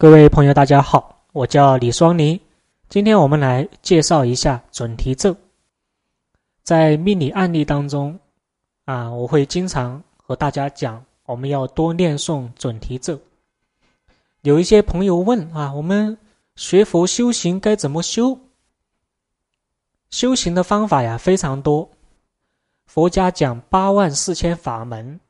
各位朋友，大家好，我叫李双林。今天我们来介绍一下准提咒。在命理案例当中，啊，我会经常和大家讲，我们要多念诵准提咒。有一些朋友问啊，我们学佛修行该怎么修？修行的方法呀非常多，佛家讲八万四千法门。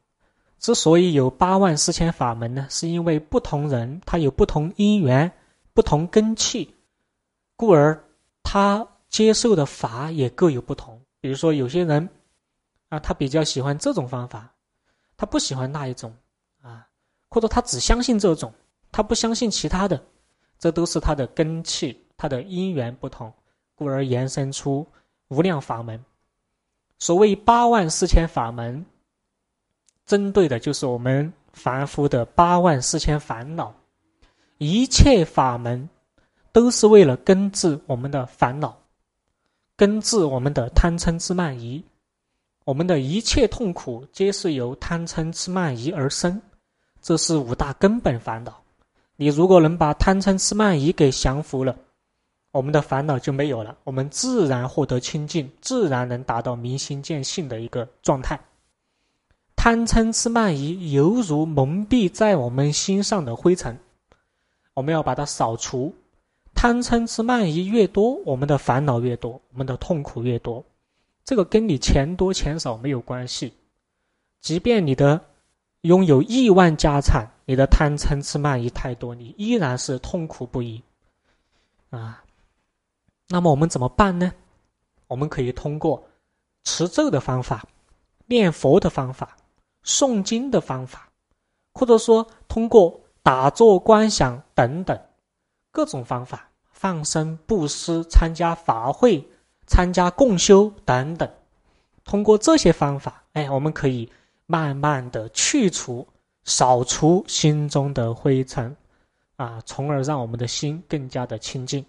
之所以有八万四千法门呢，是因为不同人他有不同因缘、不同根器，故而他接受的法也各有不同。比如说，有些人啊，他比较喜欢这种方法，他不喜欢那一种啊，或者他只相信这种，他不相信其他的，这都是他的根器、他的因缘不同，故而延伸出无量法门。所谓八万四千法门。针对的就是我们凡夫的八万四千烦恼，一切法门都是为了根治我们的烦恼，根治我们的贪嗔痴慢疑。我们的一切痛苦皆是由贪嗔痴慢疑而生，这是五大根本烦恼。你如果能把贪嗔痴慢疑给降服了，我们的烦恼就没有了，我们自然获得清净，自然能达到明心见性的一个状态。贪嗔痴慢疑犹如蒙蔽在我们心上的灰尘，我们要把它扫除。贪嗔痴慢疑越多，我们的烦恼越多，我们的痛苦越多。这个跟你钱多钱少没有关系。即便你的拥有亿万家产，你的贪嗔痴慢疑太多，你依然是痛苦不已。啊，那么我们怎么办呢？我们可以通过持咒的方法，念佛的方法。诵经的方法，或者说通过打坐观想等等各种方法，放生、布施、参加法会、参加共修等等，通过这些方法，哎，我们可以慢慢的去除、扫除心中的灰尘，啊，从而让我们的心更加的清净。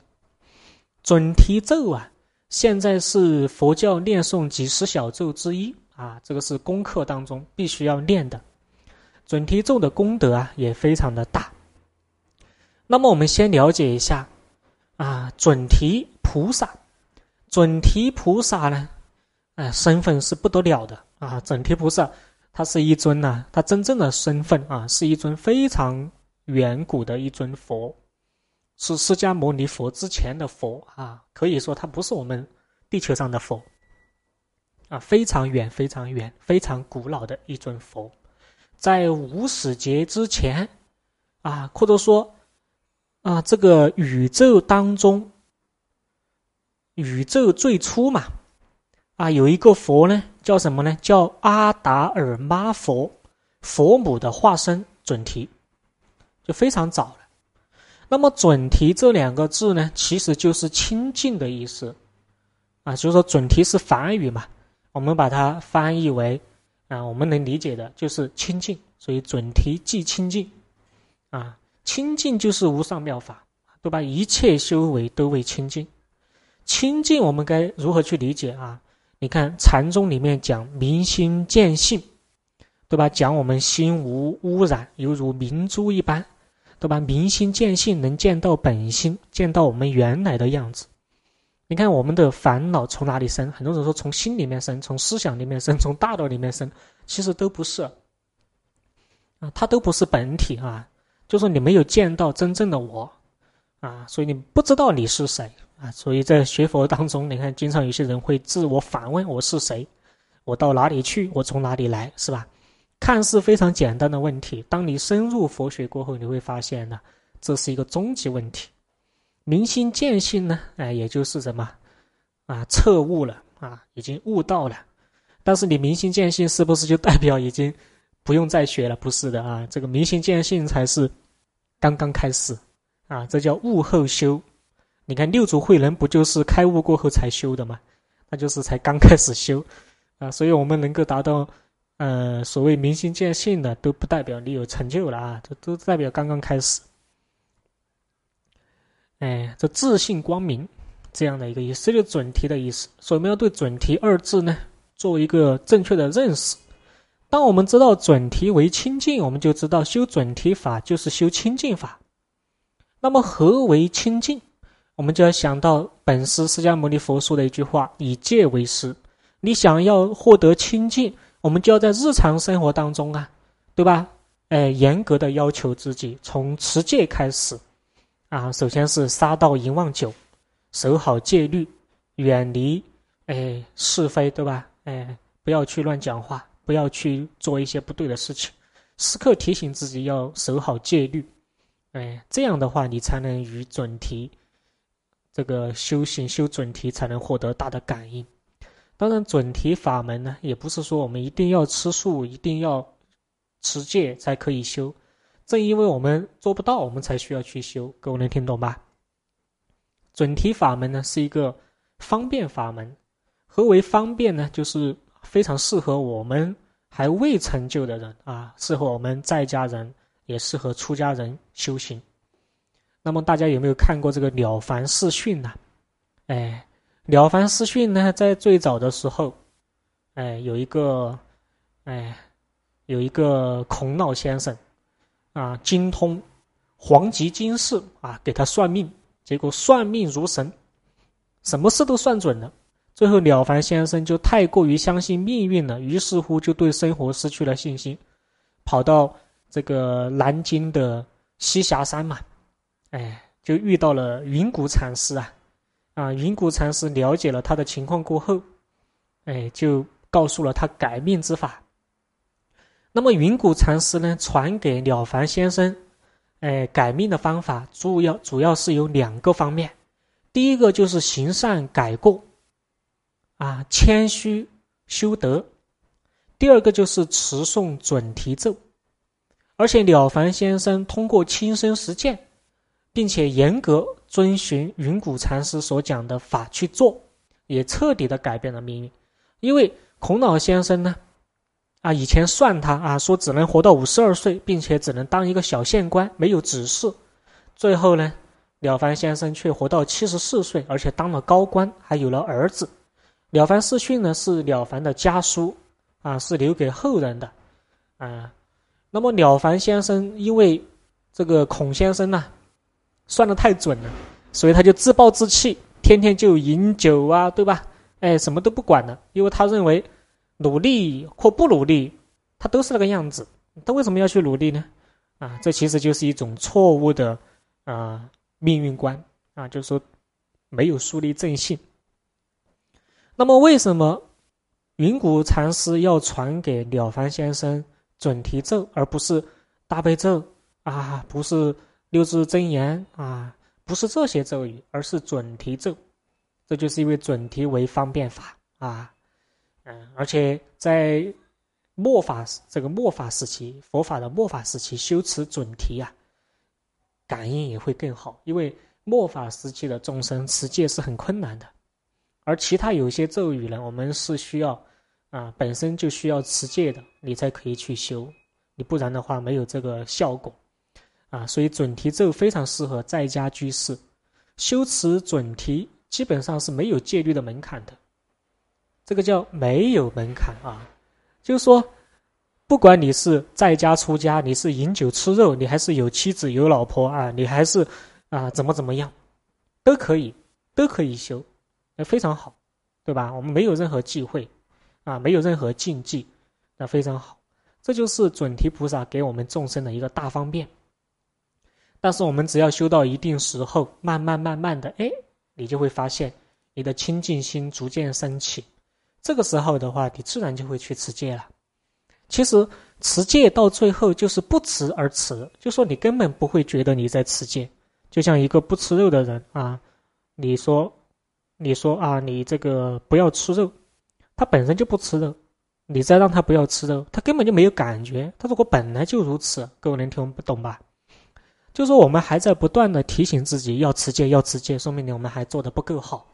准提咒啊，现在是佛教念诵几十小咒之一。啊，这个是功课当中必须要练的，准提咒的功德啊也非常的大。那么我们先了解一下啊，准提菩萨，准提菩萨呢，哎，身份是不得了的啊。准提菩萨他是一尊呢，他真正的身份啊，是一尊非常远古的一尊佛，是释迦牟尼佛之前的佛啊，可以说他不是我们地球上的佛。啊，非常远、非常远、非常古老的一尊佛，在无始劫之前，啊，或者说，啊，这个宇宙当中，宇宙最初嘛，啊，有一个佛呢，叫什么呢？叫阿达尔妈佛，佛母的化身准提，就非常早了。那么“准提”这两个字呢，其实就是清净的意思，啊，所以说“准提”是梵语嘛。我们把它翻译为，啊，我们能理解的就是清净，所以准提即清净，啊，清净就是无上妙法，对吧？一切修为都为清净，清净我们该如何去理解啊？你看禅宗里面讲明心见性，对吧？讲我们心无污染，犹如明珠一般，对吧？明心见性，能见到本心，见到我们原来的样子。你看我们的烦恼从哪里生？很多人说从心里面生，从思想里面生，从大脑里面生，其实都不是啊，它都不是本体啊。就是你没有见到真正的我啊，所以你不知道你是谁啊。所以在学佛当中，你看经常有些人会自我反问：我是谁？我到哪里去？我从哪里来？是吧？看似非常简单的问题，当你深入佛学过后，你会发现呢，这是一个终极问题。明心见性呢？哎，也就是什么啊？彻悟了啊，已经悟到了。但是你明心见性，是不是就代表已经不用再学了？不是的啊，这个明心见性才是刚刚开始啊，这叫悟后修。你看六祖慧能不就是开悟过后才修的吗？那就是才刚开始修啊。所以我们能够达到呃所谓明心见性的，都不代表你有成就了啊，这都代表刚刚开始。哎，这自信光明这样的一个意思，这个准提的意思。所以我们要对“准提”二字呢，做一个正确的认识。当我们知道准提为清净，我们就知道修准提法就是修清净法。那么何为清净？我们就要想到本师释迦牟尼佛说的一句话：“以戒为师。”你想要获得清净，我们就要在日常生活当中啊，对吧？哎，严格的要求自己，从持戒开始啊。首先是杀盗淫妄酒，守好戒律，远离哎是非，对吧？哎，不要去乱讲话，不要去做一些不对的事情，时刻提醒自己要守好戒律。哎，这样的话，你才能与准提这个修行修准提，才能获得大的感应。当然，准提法门呢，也不是说我们一定要吃素、一定要持戒才可以修。正因为我们做不到，我们才需要去修。各位能听懂吧？准提法门呢，是一个方便法门。何为方便呢？就是非常适合我们还未成就的人啊，适合我们在家人，也适合出家人修行。那么大家有没有看过这个《了凡四训》呢？哎。《了凡四训》呢，在最早的时候，哎，有一个，哎，有一个孔老先生，啊，精通黄极经世啊，给他算命，结果算命如神，什么事都算准了。最后，了凡先生就太过于相信命运了，于是乎就对生活失去了信心，跑到这个南京的栖霞山嘛，哎，就遇到了云谷禅师啊。啊，云谷禅师了解了他的情况过后，哎，就告诉了他改命之法。那么云谷禅师呢，传给了凡先生，哎，改命的方法主要主要是有两个方面。第一个就是行善改过，啊，谦虚修德；第二个就是持诵准提咒。而且了凡先生通过亲身实践，并且严格。遵循云谷禅师所讲的法去做，也彻底的改变了命运。因为孔老先生呢，啊，以前算他啊，说只能活到五十二岁，并且只能当一个小县官，没有子嗣。最后呢，了凡先生却活到七十四岁，而且当了高官，还有了儿子。了凡四训呢，是了凡的家书啊，是留给后人的啊。那么了凡先生因为这个孔先生呢。算的太准了，所以他就自暴自弃，天天就饮酒啊，对吧？哎，什么都不管了，因为他认为努力或不努力，他都是那个样子，他为什么要去努力呢？啊，这其实就是一种错误的啊命运观啊，就是说没有树立正信。那么，为什么云谷禅师要传给了凡先生准提咒，而不是大悲咒啊？不是？六字真言啊，不是这些咒语，而是准提咒。这就是因为准提为方便法啊，嗯，而且在末法这个末法时期，佛法的末法时期修持准提啊，感应也会更好。因为末法时期的众生持戒是很困难的，而其他有些咒语呢，我们是需要啊，本身就需要持戒的，你才可以去修，你不然的话没有这个效果。啊，所以准提咒非常适合在家居士修持准提，基本上是没有戒律的门槛的。这个叫没有门槛啊，就是说，不管你是在家出家，你是饮酒吃肉，你还是有妻子有老婆啊，你还是啊怎么怎么样，都可以，都可以修，那非常好，对吧？我们没有任何忌讳，啊，没有任何禁忌，那非常好。这就是准提菩萨给我们众生的一个大方便。但是我们只要修到一定时候，慢慢慢慢的，哎，你就会发现你的清净心逐渐升起。这个时候的话，你自然就会去持戒了。其实持戒到最后就是不持而持，就说你根本不会觉得你在持戒。就像一个不吃肉的人啊，你说，你说啊，你这个不要吃肉，他本身就不吃肉，你再让他不要吃肉，他根本就没有感觉。他说我本来就如此，各位能听懂吧？就说我们还在不断的提醒自己要持戒，要持戒，说明我们还做的不够好。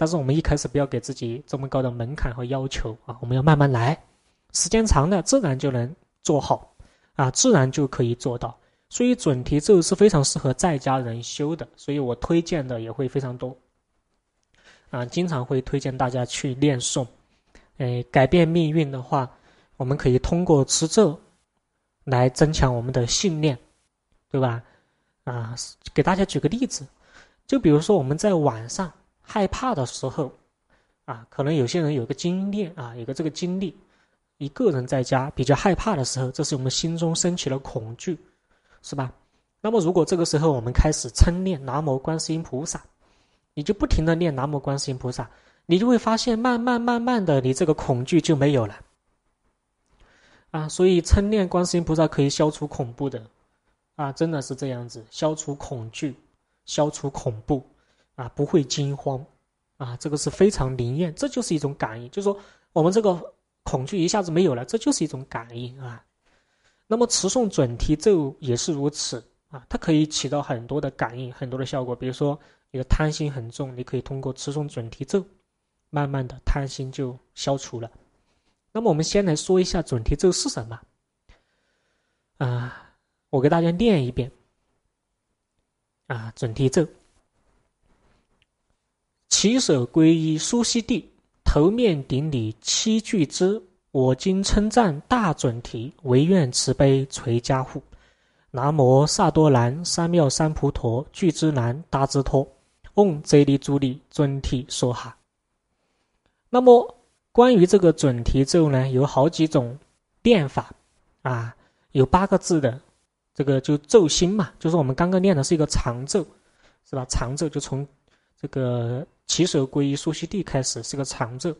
但是我们一开始不要给自己这么高的门槛和要求啊，我们要慢慢来，时间长了自然就能做好，啊，自然就可以做到。所以准提咒是非常适合在家人修的，所以我推荐的也会非常多，啊，经常会推荐大家去念诵。哎，改变命运的话，我们可以通过持咒来增强我们的信念。对吧？啊，给大家举个例子，就比如说我们在晚上害怕的时候，啊，可能有些人有个经验啊，有个这个经历，一个人在家比较害怕的时候，这是我们心中升起了恐惧，是吧？那么如果这个时候我们开始称念南无观世音菩萨，你就不停的念南无观世音菩萨，你就会发现慢慢慢慢的，你这个恐惧就没有了。啊，所以称念观世音菩萨可以消除恐怖的，啊，真的是这样子，消除恐惧，消除恐怖，啊，不会惊慌，啊，这个是非常灵验，这就是一种感应，就是说我们这个恐惧一下子没有了，这就是一种感应啊。那么持诵准提咒也是如此啊，它可以起到很多的感应，很多的效果。比如说你的贪心很重，你可以通过持诵准提咒，慢慢的贪心就消除了。那么我们先来说一下准提咒是什么啊？我给大家念一遍啊，准提咒：起手皈依苏悉地，头面顶礼七句之。我今称赞大准提，唯愿慈悲垂加护。南无萨多兰三藐三菩陀，具之南达之托。嗡贼利珠利尊提说哈。那么。关于这个准提咒呢，有好几种念法啊，有八个字的，这个就咒心嘛，就是我们刚刚念的是一个长咒，是吧？长咒就从这个起手皈依苏悉地开始是个长咒。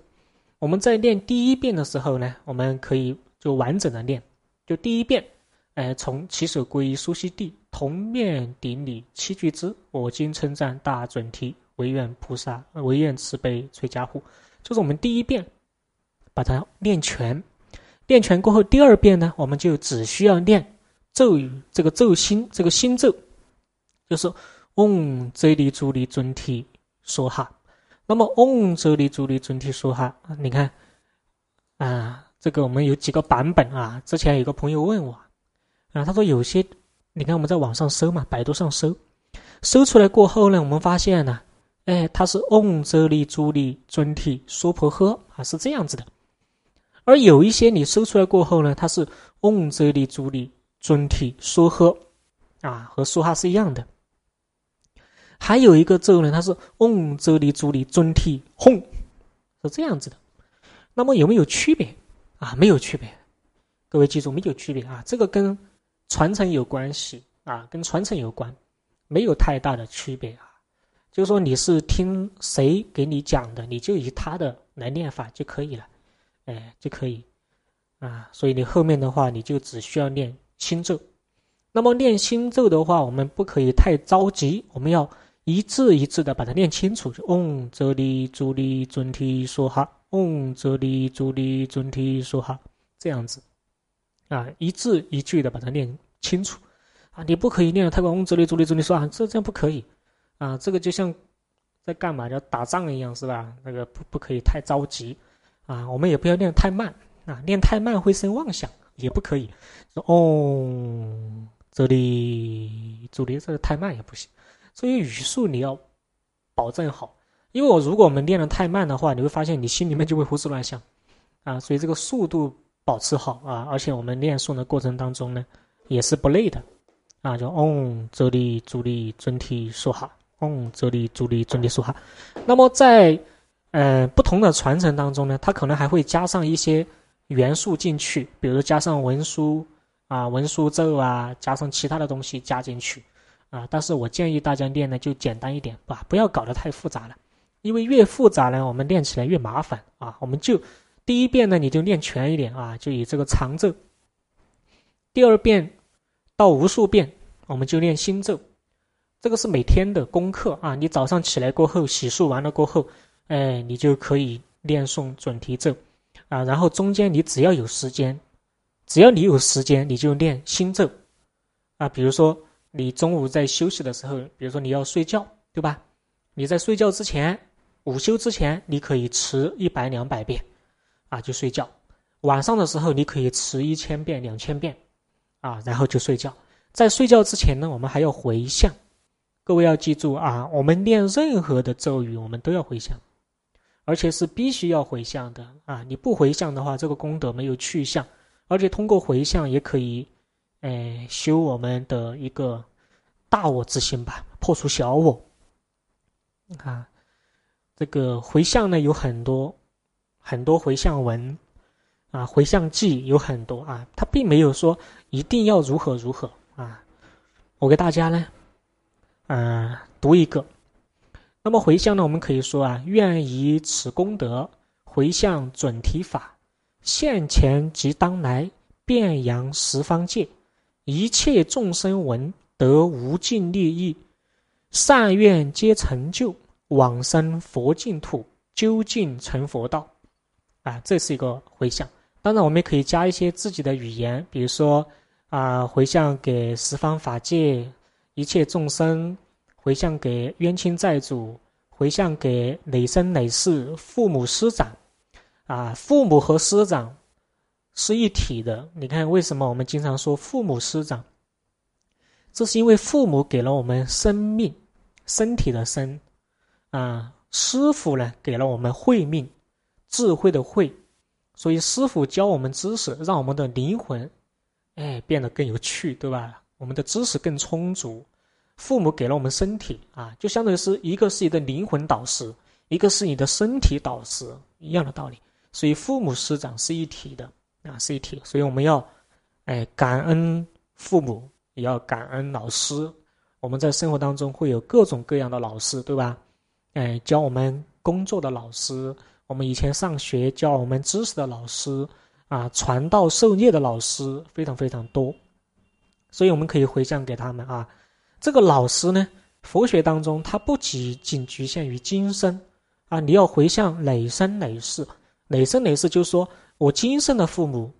我们在念第一遍的时候呢，我们可以就完整的念，就第一遍，哎，从起手皈依苏悉地，同面顶礼七句之，我今称赞大准提，唯愿菩萨，唯愿慈悲垂加护，就是我们第一遍。把它练全，练全过后，第二遍呢，我们就只需要念咒语，这个咒心，这个心咒，就是嗡哲利珠利尊提说哈。那么嗡哲利珠利尊提说哈，你看啊，这个我们有几个版本啊。之前有个朋友问我啊，他说有些，你看我们在网上搜嘛，百度上搜，搜出来过后呢，我们发现呢，哎，它是嗡哲利珠利尊提说婆诃啊，是这样子的。而有一些你搜出来过后呢，它是嗡哲利珠利尊提说呵，啊，和说哈是一样的。还有一个咒呢，它是嗡哲利珠利尊提吽，是这样子的。那么有没有区别啊？没有区别，各位记住没有区别啊。这个跟传承有关系啊，跟传承有关，没有太大的区别啊。就是说你是听谁给你讲的，你就以他的来念法就可以了。哎，就可以，啊，所以你后面的话，你就只需要念心咒。那么念心咒的话，我们不可以太着急，我们要一字一字的把它念清楚。就嗡哲利珠利尊提说哈，嗡哲利珠利尊提说哈，这样子，啊，一字一句的把它念清楚。啊，你不可以念的太快，嗡哲利珠利尊提说啊，这这样不可以。啊，这个就像在干嘛？叫打仗一样，是吧？那个不不可以太着急。啊，我们也不要念太慢啊，念太慢会生妄想，也不可以。说哦，这里这里这个太慢也不行，所以语速你要保证好。因为我如果我们练的太慢的话，你会发现你心里面就会胡思乱想啊。所以这个速度保持好啊，而且我们念诵的过程当中呢，也是不累的啊。就嗡，这里主力尊提说哈，嗡，这里主力尊提说哈。那么在呃，不同的传承当中呢，它可能还会加上一些元素进去，比如加上文书啊、文书咒啊，加上其他的东西加进去啊。但是我建议大家练呢，就简单一点吧，不要搞得太复杂了，因为越复杂呢，我们练起来越麻烦啊。我们就第一遍呢，你就练全一点啊，就以这个长咒；第二遍到无数遍，我们就练心咒。这个是每天的功课啊，你早上起来过后，洗漱完了过后。哎，你就可以念诵准提咒，啊，然后中间你只要有时间，只要你有时间，你就练心咒，啊，比如说你中午在休息的时候，比如说你要睡觉，对吧？你在睡觉之前，午休之前，你可以持一百两百遍，啊，就睡觉。晚上的时候，你可以持一千遍、两千遍，啊，然后就睡觉。在睡觉之前呢，我们还要回向。各位要记住啊，我们念任何的咒语，我们都要回向。而且是必须要回向的啊！你不回向的话，这个功德没有去向。而且通过回向也可以，哎，修我们的一个大我之心吧，破除小我。啊，这个回向呢有很多，很多回向文，啊，回向记有很多啊，它并没有说一定要如何如何啊。我给大家呢，嗯，读一个。那么回向呢，我们可以说啊，愿以此功德回向准提法，现前及当来，遍扬十方界。一切众生闻得无尽利益，善愿皆成就，往生佛净土，究竟成佛道。啊，这是一个回向。当然，我们也可以加一些自己的语言，比如说啊，回向给十方法界一切众生，回向给冤亲债主，回向给累生累世父母师长。啊，父母和师长。是一体的。你看，为什么我们经常说父母师长？这是因为父母给了我们生命，身体的生啊；师傅呢，给了我们慧命，智慧的慧。所以，师傅教我们知识，让我们的灵魂，哎，变得更有趣，对吧？我们的知识更充足。父母给了我们身体啊，就相当于是一个是你的灵魂导师，一个是你的身体导师，一样的道理。所以，父母师长是一体的。啊，是一体，所以我们要，哎，感恩父母，也要感恩老师。我们在生活当中会有各种各样的老师，对吧？哎，教我们工作的老师，我们以前上学教我们知识的老师，啊，传道授业的老师非常非常多。所以我们可以回向给他们啊。这个老师呢，佛学当中它不仅仅局限于今生啊，你要回向累生累世，累生累世就是说。我今生的父母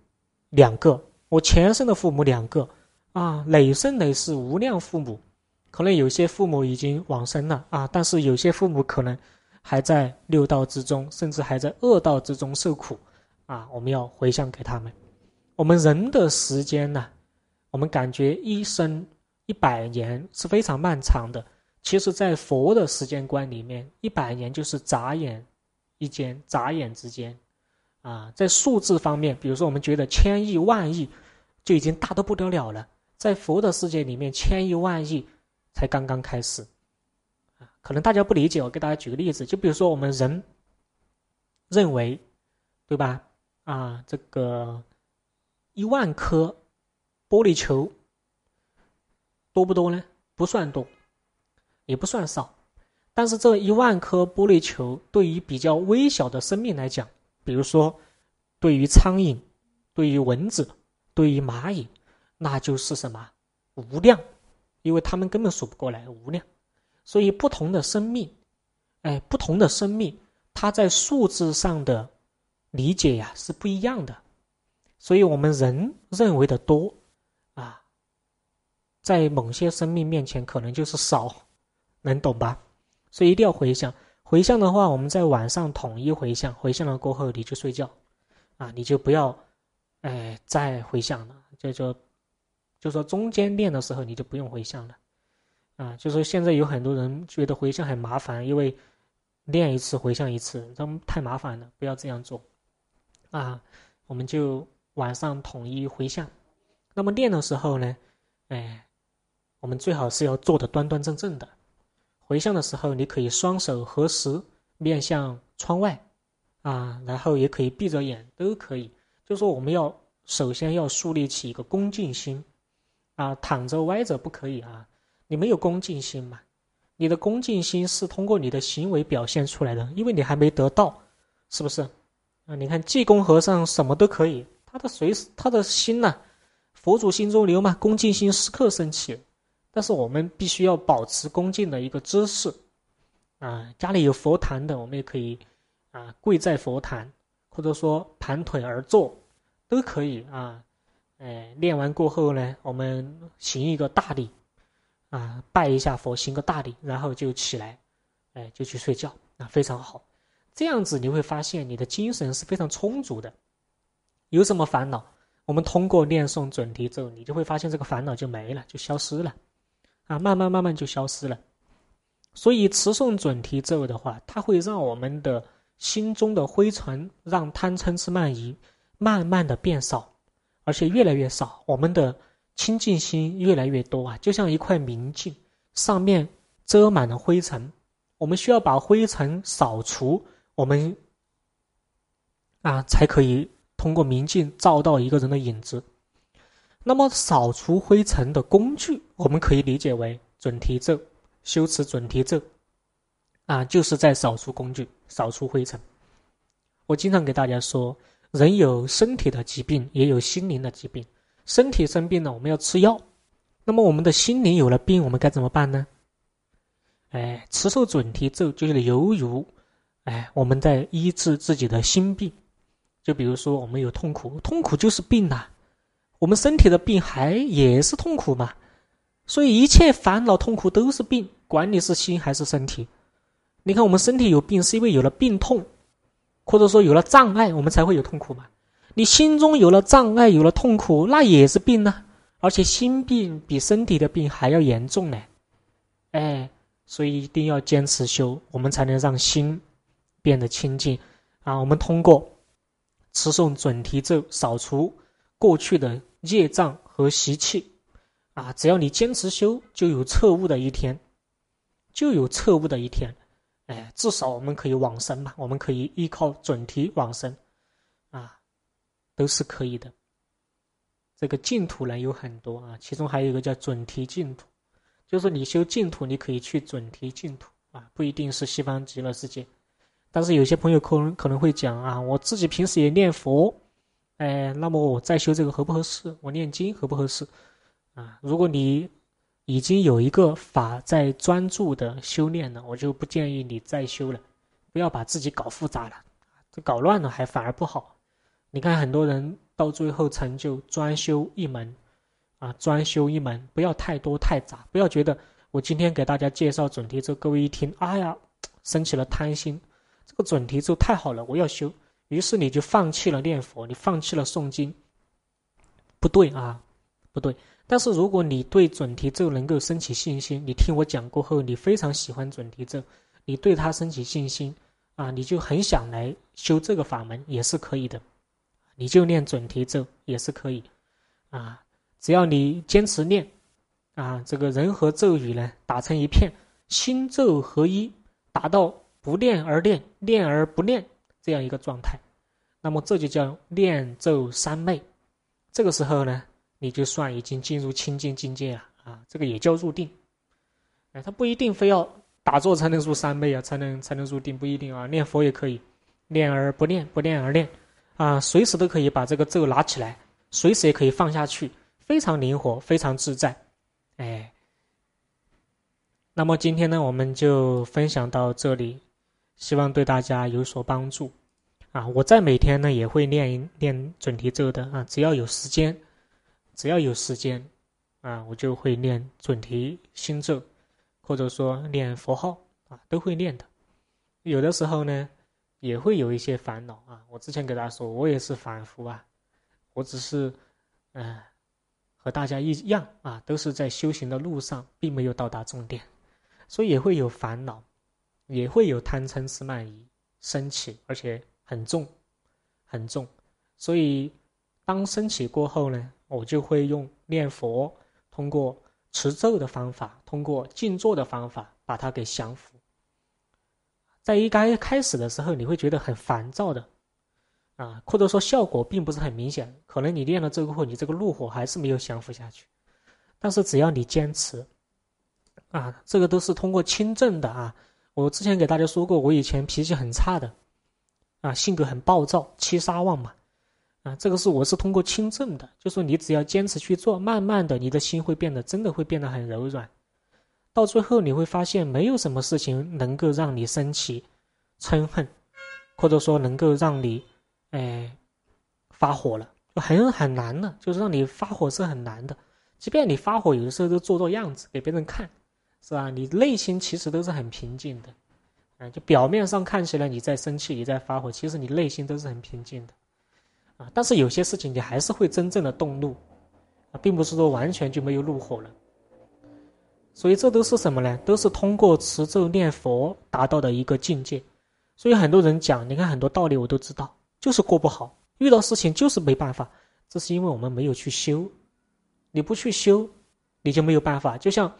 两个，我前生的父母两个，啊，累生累世无量父母，可能有些父母已经往生了啊，但是有些父母可能还在六道之中，甚至还在恶道之中受苦，啊，我们要回向给他们。我们人的时间呢，我们感觉一生一百年是非常漫长的，其实，在佛的时间观里面，一百年就是眨眼一间，眨眼之间。啊，在数字方面，比如说我们觉得千亿万亿就已经大得不得了了，在佛的世界里面，千亿万亿才刚刚开始。啊，可能大家不理解，我给大家举个例子，就比如说我们人认为，对吧？啊，这个一万颗玻璃球多不多呢？不算多，也不算少，但是这一万颗玻璃球对于比较微小的生命来讲，比如说，对于苍蝇，对于蚊子，对于蚂蚁，那就是什么无量，因为他们根本数不过来无量。所以不同的生命，哎，不同的生命，它在数字上的理解呀是不一样的。所以我们人认为的多啊，在某些生命面前可能就是少，能懂吧？所以一定要回想。回向的话，我们在晚上统一回向，回向了过后你就睡觉，啊，你就不要，哎，再回向了。就说，就说中间练的时候你就不用回向了，啊，就说现在有很多人觉得回向很麻烦，因为练一次回向一次，这太麻烦了，不要这样做，啊，我们就晚上统一回向。那么练的时候呢，哎，我们最好是要做的端端正正的。回向的时候，你可以双手合十，面向窗外，啊，然后也可以闭着眼，都可以。就是说我们要首先要树立起一个恭敬心，啊，躺着歪着不可以啊，你没有恭敬心嘛？你的恭敬心是通过你的行为表现出来的，因为你还没得到，是不是？啊，你看济公和尚什么都可以，他的随他的心呐，佛祖心中留嘛，恭敬心时刻升起。但是我们必须要保持恭敬的一个姿势，啊，家里有佛坛的，我们也可以啊跪在佛坛，或者说盘腿而坐，都可以啊。哎，练完过后呢，我们行一个大礼，啊，拜一下佛，行个大礼，然后就起来，哎，就去睡觉，啊，非常好。这样子你会发现你的精神是非常充足的。有什么烦恼，我们通过念诵准提咒，你就会发现这个烦恼就没了，就消失了。啊，慢慢慢慢就消失了。所以持诵准提咒的话，它会让我们的心中的灰尘，让贪嗔痴慢疑慢慢的变少，而且越来越少。我们的清净心越来越多啊，就像一块明镜，上面遮满了灰尘，我们需要把灰尘扫除，我们啊才可以通过明镜照到一个人的影子。那么，扫除灰尘的工具，我们可以理解为准提咒，修持准提咒，啊，就是在扫除工具，扫除灰尘。我经常给大家说，人有身体的疾病，也有心灵的疾病。身体生病了，我们要吃药。那么，我们的心灵有了病，我们该怎么办呢？哎，持受准提咒，就是犹如，哎，我们在医治自己的心病。就比如说，我们有痛苦，痛苦就是病呐。我们身体的病还也是痛苦嘛，所以一切烦恼痛苦都是病，管你是心还是身体。你看我们身体有病，是因为有了病痛，或者说有了障碍，我们才会有痛苦嘛。你心中有了障碍，有了痛苦，那也是病呢。而且心病比身体的病还要严重呢。哎，所以一定要坚持修，我们才能让心变得清净啊。我们通过持诵准提咒，扫除过去的。业障和习气，啊，只要你坚持修，就有彻悟的一天，就有彻悟的一天，哎，至少我们可以往生嘛，我们可以依靠准提往生，啊，都是可以的。这个净土呢有很多啊，其中还有一个叫准提净土，就是你修净土，你可以去准提净土啊，不一定是西方极乐世界。但是有些朋友可能可能会讲啊，我自己平时也念佛。哎，那么我再修这个合不合适？我念经合不合适？啊，如果你已经有一个法在专注的修炼了，我就不建议你再修了，不要把自己搞复杂了，这搞乱了还反而不好。你看很多人到最后成就专修一门，啊，专修一门，不要太多太杂，不要觉得我今天给大家介绍准提咒，各位一听，哎呀，升起了贪心，这个准提咒太好了，我要修。于是你就放弃了念佛，你放弃了诵经，不对啊，不对。但是如果你对准提咒能够升起信心，你听我讲过后，你非常喜欢准提咒，你对它升起信心啊，你就很想来修这个法门也是可以的，你就念准提咒也是可以啊，只要你坚持念啊，这个人和咒语呢打成一片，心咒合一，达到不念而念，念而不念。这样一个状态，那么这就叫念咒三昧。这个时候呢，你就算已经进入清净境界了啊，这个也叫入定。哎，他不一定非要打坐才能入三昧啊，才能才能入定，不一定啊。念佛也可以，念而不念，不念而念，啊，随时都可以把这个咒拿起来，随时也可以放下去，非常灵活，非常自在。哎，那么今天呢，我们就分享到这里。希望对大家有所帮助，啊，我在每天呢也会念念准提咒的啊，只要有时间，只要有时间，啊，我就会念准提心咒，或者说念佛号啊，都会念的。有的时候呢，也会有一些烦恼啊。我之前给大家说，我也是凡夫啊，我只是，嗯，和大家一样啊，都是在修行的路上，并没有到达终点，所以也会有烦恼。也会有贪嗔痴慢疑升起，而且很重，很重。所以，当升起过后呢，我就会用念佛，通过持咒的方法，通过静坐的方法，把它给降服。在一刚开始的时候，你会觉得很烦躁的，啊，或者说效果并不是很明显。可能你练了这个后，你这个怒火还是没有降服下去。但是只要你坚持，啊，这个都是通过轻证的啊。我之前给大家说过，我以前脾气很差的，啊，性格很暴躁，七杀旺嘛，啊，这个是我是通过亲证的，就说你只要坚持去做，慢慢的你的心会变得真的会变得很柔软，到最后你会发现没有什么事情能够让你生气、嗔恨，或者说能够让你，哎，发火了，就很很难的，就是让你发火是很难的，即便你发火，有的时候都做做样子给别人看。是吧？你内心其实都是很平静的，啊，就表面上看起来你在生气，你在发火，其实你内心都是很平静的，啊，但是有些事情你还是会真正的动怒，啊，并不是说完全就没有怒火了。所以这都是什么呢？都是通过持咒念佛达到的一个境界。所以很多人讲，你看很多道理我都知道，就是过不好，遇到事情就是没办法，这是因为我们没有去修，你不去修，你就没有办法。就像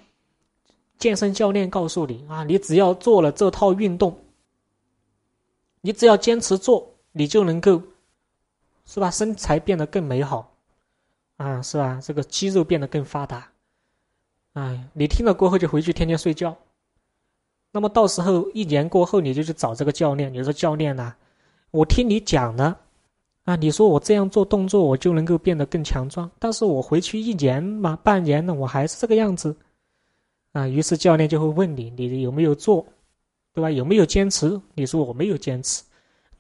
健身教练告诉你啊，你只要做了这套运动，你只要坚持做，你就能够，是吧？身材变得更美好，啊，是吧？这个肌肉变得更发达，哎，你听了过后就回去天天睡觉。那么到时候一年过后，你就去找这个教练，你说教练呐，我听你讲了。啊，你说我这样做动作，我就能够变得更强壮，但是我回去一年嘛，半年呢，我还是这个样子，啊，于是教练就会问你，你有没有做，对吧？有没有坚持？你说我没有坚持，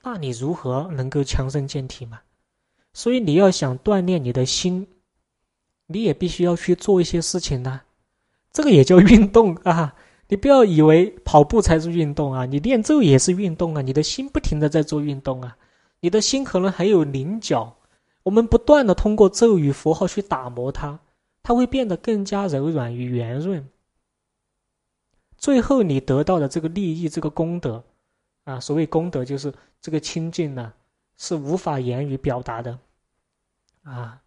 那你如何能够强身健体嘛？所以你要想锻炼你的心，你也必须要去做一些事情呢，这个也叫运动啊！你不要以为跑步才是运动啊，你练咒也是运动啊，你的心不停的在做运动啊。你的心可能还有棱角，我们不断的通过咒语符号去打磨它，它会变得更加柔软与圆润。最后你得到的这个利益，这个功德，啊，所谓功德就是这个清净呢，是无法言语表达的，啊，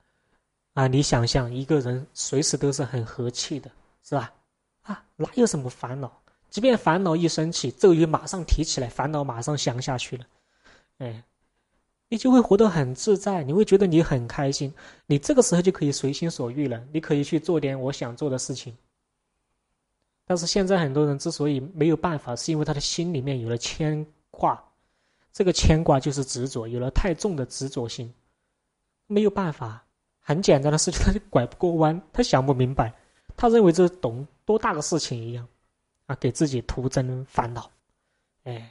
啊，你想象一个人随时都是很和气的，是吧？啊，哪有什么烦恼？即便烦恼一升起，咒语马上提起来，烦恼马上降下去了，哎。你就会活得很自在，你会觉得你很开心，你这个时候就可以随心所欲了，你可以去做点我想做的事情。但是现在很多人之所以没有办法，是因为他的心里面有了牵挂，这个牵挂就是执着，有了太重的执着心，没有办法，很简单的事情 他就拐不过弯，他想不明白，他认为这懂多大的事情一样，啊，给自己徒增烦恼，哎。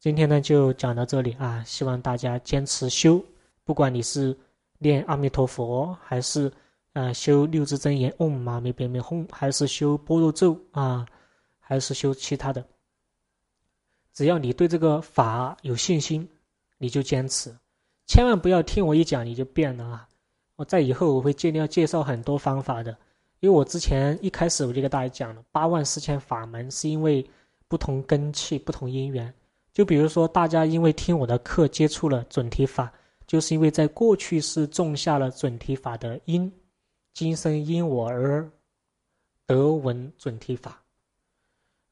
今天呢就讲到这里啊，希望大家坚持修，不管你是念阿弥陀佛，还是呃修六字真言嗡嘛咪呗咪吽，还是修般若咒啊，还是修其他的，只要你对这个法有信心，你就坚持，千万不要听我一讲你就变了啊！我在以后我会尽量介绍很多方法的，因为我之前一开始我就跟大家讲了，八万四千法门是因为不同根器、不同因缘。就比如说，大家因为听我的课接触了准提法，就是因为在过去是种下了准提法的因，今生因我而得闻准提法，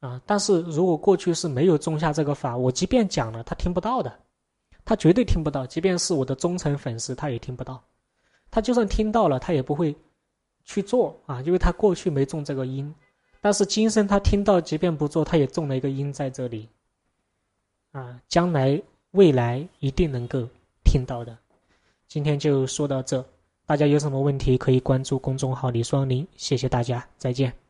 啊！但是如果过去是没有种下这个法，我即便讲了，他听不到的，他绝对听不到。即便是我的忠诚粉丝，他也听不到。他就算听到了，他也不会去做啊，因为他过去没种这个因。但是今生他听到，即便不做，他也种了一个因在这里。啊，将来未来一定能够听到的。今天就说到这，大家有什么问题可以关注公众号李双林，谢谢大家，再见。